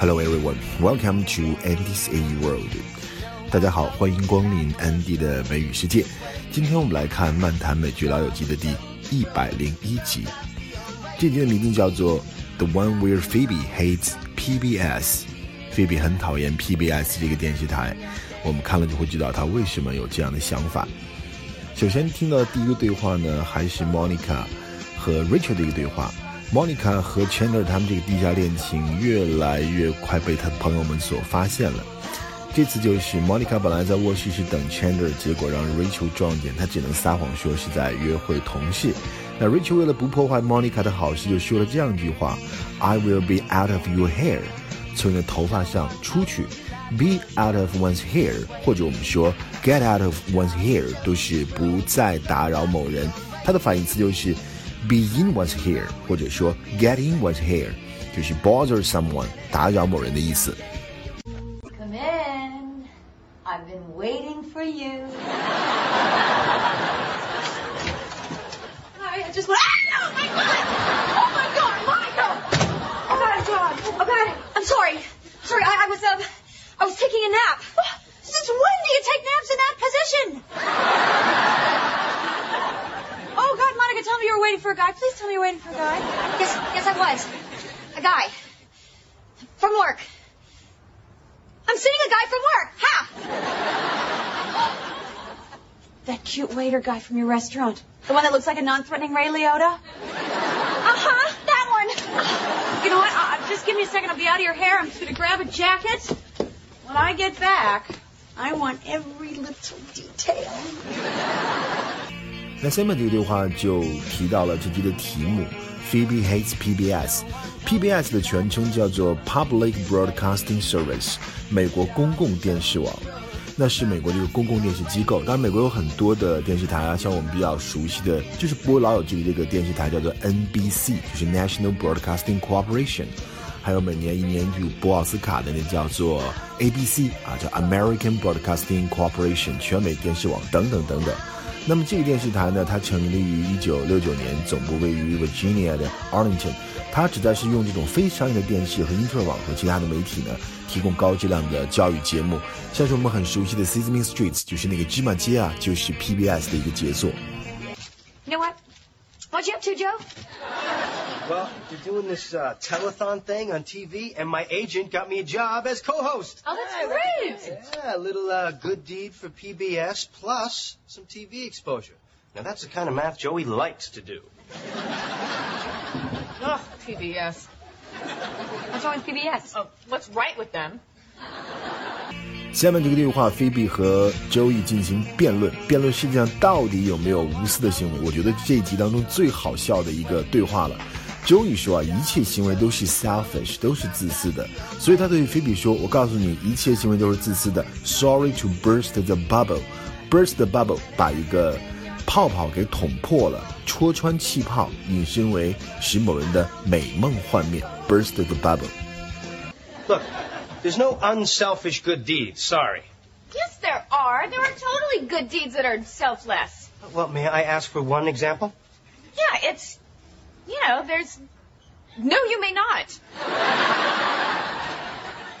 Hello everyone, welcome to Andy's A World. 大家好，欢迎光临 Andy 的美语世界。今天我们来看《漫谈美剧老友记》的第一百零一集。这集的名字叫做《The One Where Phoebe Hates PBS》。菲比很讨厌 PBS 这个电视台。我们看了就会知道他为什么有这样的想法。首先听到的第一个对话呢，还是 Monica 和 Rachel 的一个对话。Monica 和 Chandler 他们这个地下恋情越来越快被他的朋友们所发现了。这次就是 Monica 本来在卧室是等 Chandler，结果让 Rachel 撞见，他只能撒谎说是在约会同事。那 Rachel 为了不破坏 Monica 的好事，就说了这样一句话：“I will be out of your hair，从你的头发上出去。”Be out of one's hair，或者我们说 get out of one's hair，都是不再打扰某人。它的反义词就是。be in one's hair，或者说 get in one's hair，就是 bother someone，打扰某人的意思。Come in. I've been waiting for you. Waiting for a guy. Please tell me you're waiting for a guy. Yes, yes, I was. A guy. From work. I'm seeing a guy from work. Ha! that cute waiter guy from your restaurant. The one that looks like a non-threatening Ray Liotta? Uh-huh, that one. You know what? Uh, just give me a second. I'll be out of your hair. I'm just going to grab a jacket. When I get back, I want every little detail. 那下面这个对话就提到了这集的题目：Phoebe hates PBS。PBS 的全称叫做 Public Broadcasting Service，美国公共电视网。那是美国这个公共电视机构。当然，美国有很多的电视台啊，像我们比较熟悉的，就是播老友记的这个电视台叫做 NBC，就是 National Broadcasting Corporation。还有每年一年一度播奥斯卡的那叫做 ABC 啊，叫 American Broadcasting Corporation，全美电视网等等等等。那么这个电视台呢，它成立于一九六九年，总部位于 Virginia 的 Arlington。它旨在是用这种非商业的电视和因特网和其他的媒体呢，提供高质量的教育节目。像是我们很熟悉的 Sesame Street，就是那个芝麻街啊，就是 PBS 的一个杰作。You know what? What you up to, Joe? Well, you're doing this uh, telethon thing on TV, and my agent got me a job as co-host. Oh, that's great. Yeah, a little uh, good deed for PBS plus some TV exposure. Now that's the kind of math Joey likes to do. Oh, PBS. What's wrong with PBS? Oh, what's right with them? 下面这个对话，菲比和周易进行辩论，辩论世界上到底有没有无私的行为。我觉得这一集当中最好笑的一个对话了。周易说啊，一切行为都是 selfish，都是自私的。所以他对菲比说：“我告诉你，一切行为都是自私的。Sorry to burst the bubble，burst the bubble，把一个泡泡给捅破了，戳穿气泡，引申为使某人的美梦幻灭。Burst the bubble。” There's no unselfish good deeds. Sorry. Yes, there are. There are totally good deeds that are selfless. Well, may I ask for one example? Yeah, it's, you know, there's. No, you may not.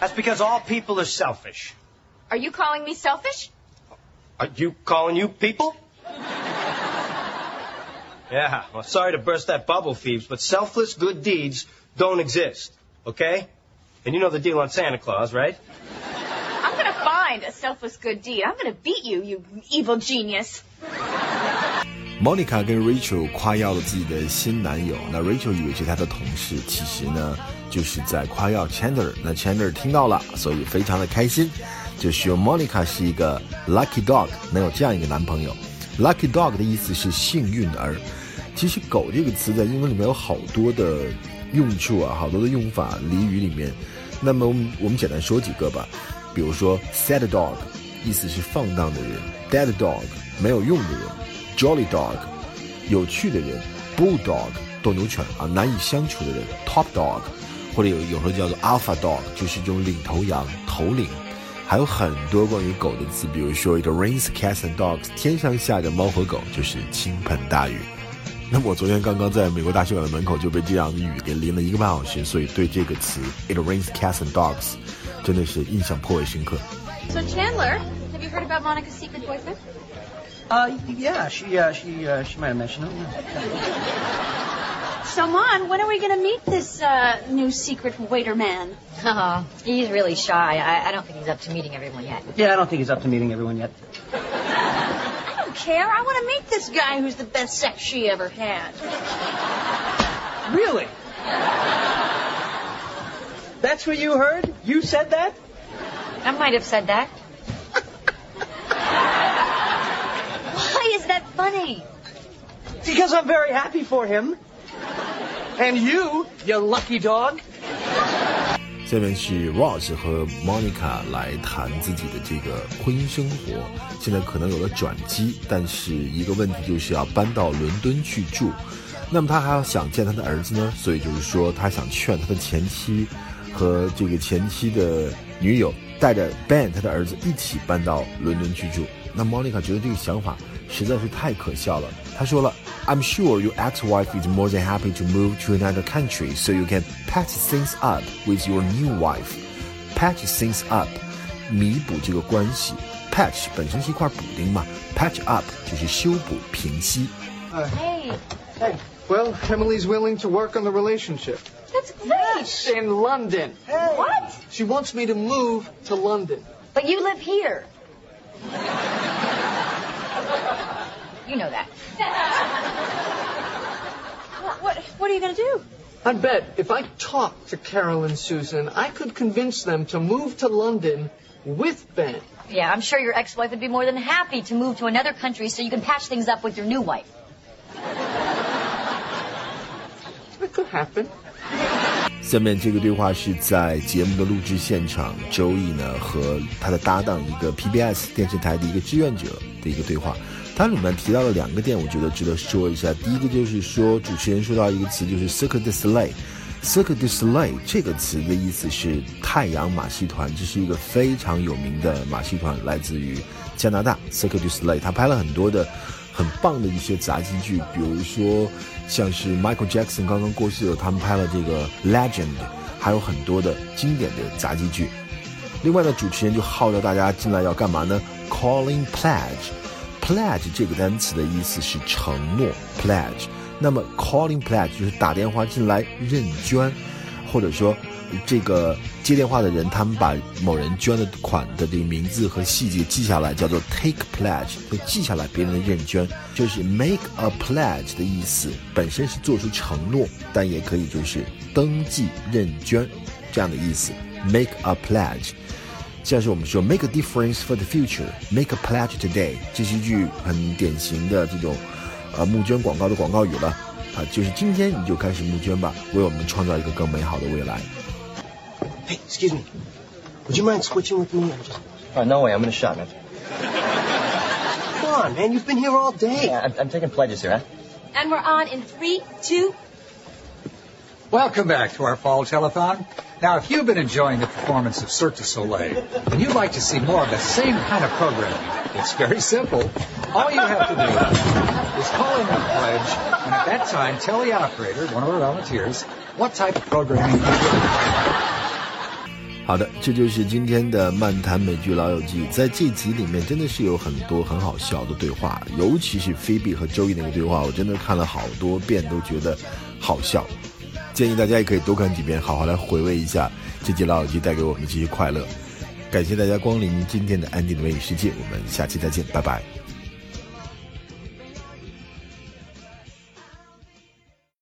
That's because all people are selfish. Are you calling me selfish? Are you calling you people? yeah, well, sorry to burst that bubble, Phoebes, but selfless good deeds don't exist, okay? And you know the deal on Santa Claus, right? I'm gonna find a selfless good deed. I'm gonna beat you, you evil genius. Monica 跟 Rachel 夸耀了自己的新男友，那 Rachel 以为是她的同事，其实呢就是在夸耀 Chandler。那 Chandler 听到了，所以非常的开心，就说 Monica 是一个 lucky dog，能有这样一个男朋友。Lucky dog 的意思是幸运儿。其实“狗”这个词在英文里面有好多的用处啊，好多的用法，俚语里面。那么我们简单说几个吧，比如说 sad dog，意思是放荡的人；dead dog，没有用的人；jolly dog，有趣的人；bulldog，斗牛犬啊，难以相处的人；top dog，或者有有时候叫做 alpha dog，就是一种领头羊、头领。还有很多关于狗的词，比如说 it rains cats and dogs，天上下着猫和狗，就是倾盆大雨。那么我昨天刚刚在美国大使馆的门口就被这样的雨给淋了一个半小时，所以对这个词 "It rains cats and dogs" 真的是印象颇为深刻。So Chandler, have you heard about Monica's secret boyfriend? Uh, yeah, she, uh, she, uh, she might have mentioned it. So, Mon, when are we going to meet this uh, new secret waiter man? Oh, he's really shy. I, I don't think he's up to meeting everyone yet. Yeah, I don't think he's up to meeting everyone yet. I care. I want to meet this guy who's the best sex she ever had. Really? That's what you heard? You said that? I might have said that. Why is that funny? Because I'm very happy for him. And you, you lucky dog. 下面是 Ross 和 Monica 来谈自己的这个婚姻生活，现在可能有了转机，但是一个问题就是要搬到伦敦去住。那么他还要想见他的儿子呢，所以就是说他想劝他的前妻和这个前妻的女友带着 Ben 他的儿子一起搬到伦敦去住。那 Monica 觉得这个想法实在是太可笑了，她说了。I'm sure your ex-wife is more than happy to move to another country so you can patch things up with your new wife. Patch things up，弥补这个关系。Patch 本身是一块补丁嘛，patch up 就是修补、平息。 Hey, Hey, well, Emily's willing to work on the relationship. that's great. In London. What? She wants me to move to London. But you live here. You know that. What, what, what are you going to do? I bet if I talked to Carol and Susan, I could convince them to move to London with Ben. Yeah, I'm sure your ex-wife would be more than happy to move to another country so you can patch things up with your new wife. It could happen. 下面这个对话是在节目的录制现场，周易呢和他的搭档一个 PBS 电视台的一个志愿者的一个对话。 它里面提到了两个点，我觉得值得说一下。第一个就是说，主持人说到一个词，就是 Cirque du Soleil。Cirque du Soleil 这个词的意思是太阳马戏团，这是一个非常有名的马戏团，来自于加拿大。Cirque du Soleil，他拍了很多的很棒的一些杂技剧，比如说像是 Michael Jackson 刚刚过世了，他们拍了这个 Legend，还有很多的经典的杂技剧。另外呢，主持人就号召大家进来要干嘛呢？Calling pledge。Pledge 这个单词的意思是承诺，pledge。那么 calling pledge 就是打电话进来认捐，或者说这个接电话的人他们把某人捐的款的这个名字和细节记下来，叫做 take pledge，就记下来别人的认捐，就是 make a pledge 的意思，本身是做出承诺，但也可以就是登记认捐这样的意思，make a pledge。像是我们说 make a difference for the future，make a pledge today，这是一句很典型的这种呃募捐广告的广告语了啊，就是今天你就开始募捐吧，为我们创造一个更美好的未来。 Hey, excuse me. Would you mind switching with me? I'm just. Oh, no way. I'm in a shot, man. Come on, man. You've been here all day. Yeah, I'm, I'm taking pledges here, huh? And we're on in three, two. Welcome back to our fall telethon. Now, if you've been enjoying the performance of Cirque du Soleil and you'd like to see more of the same kind of programming, it's very simple. All you have to do is call in your pledge, and at that time, tell the operator, one of our volunteers, what type of programming you would 好的，这就是今天的漫谈美剧《老友记》。在这集里面，真的是有很多很好笑的对话，尤其是菲比和周易那个对话，我真的看了好多遍，都觉得好笑。建议大家也可以多看几遍，好好来回味一下这集《老友记》带给我们的这些快乐。感谢大家光临今天的安迪的美女世界，我们下期再见，拜拜。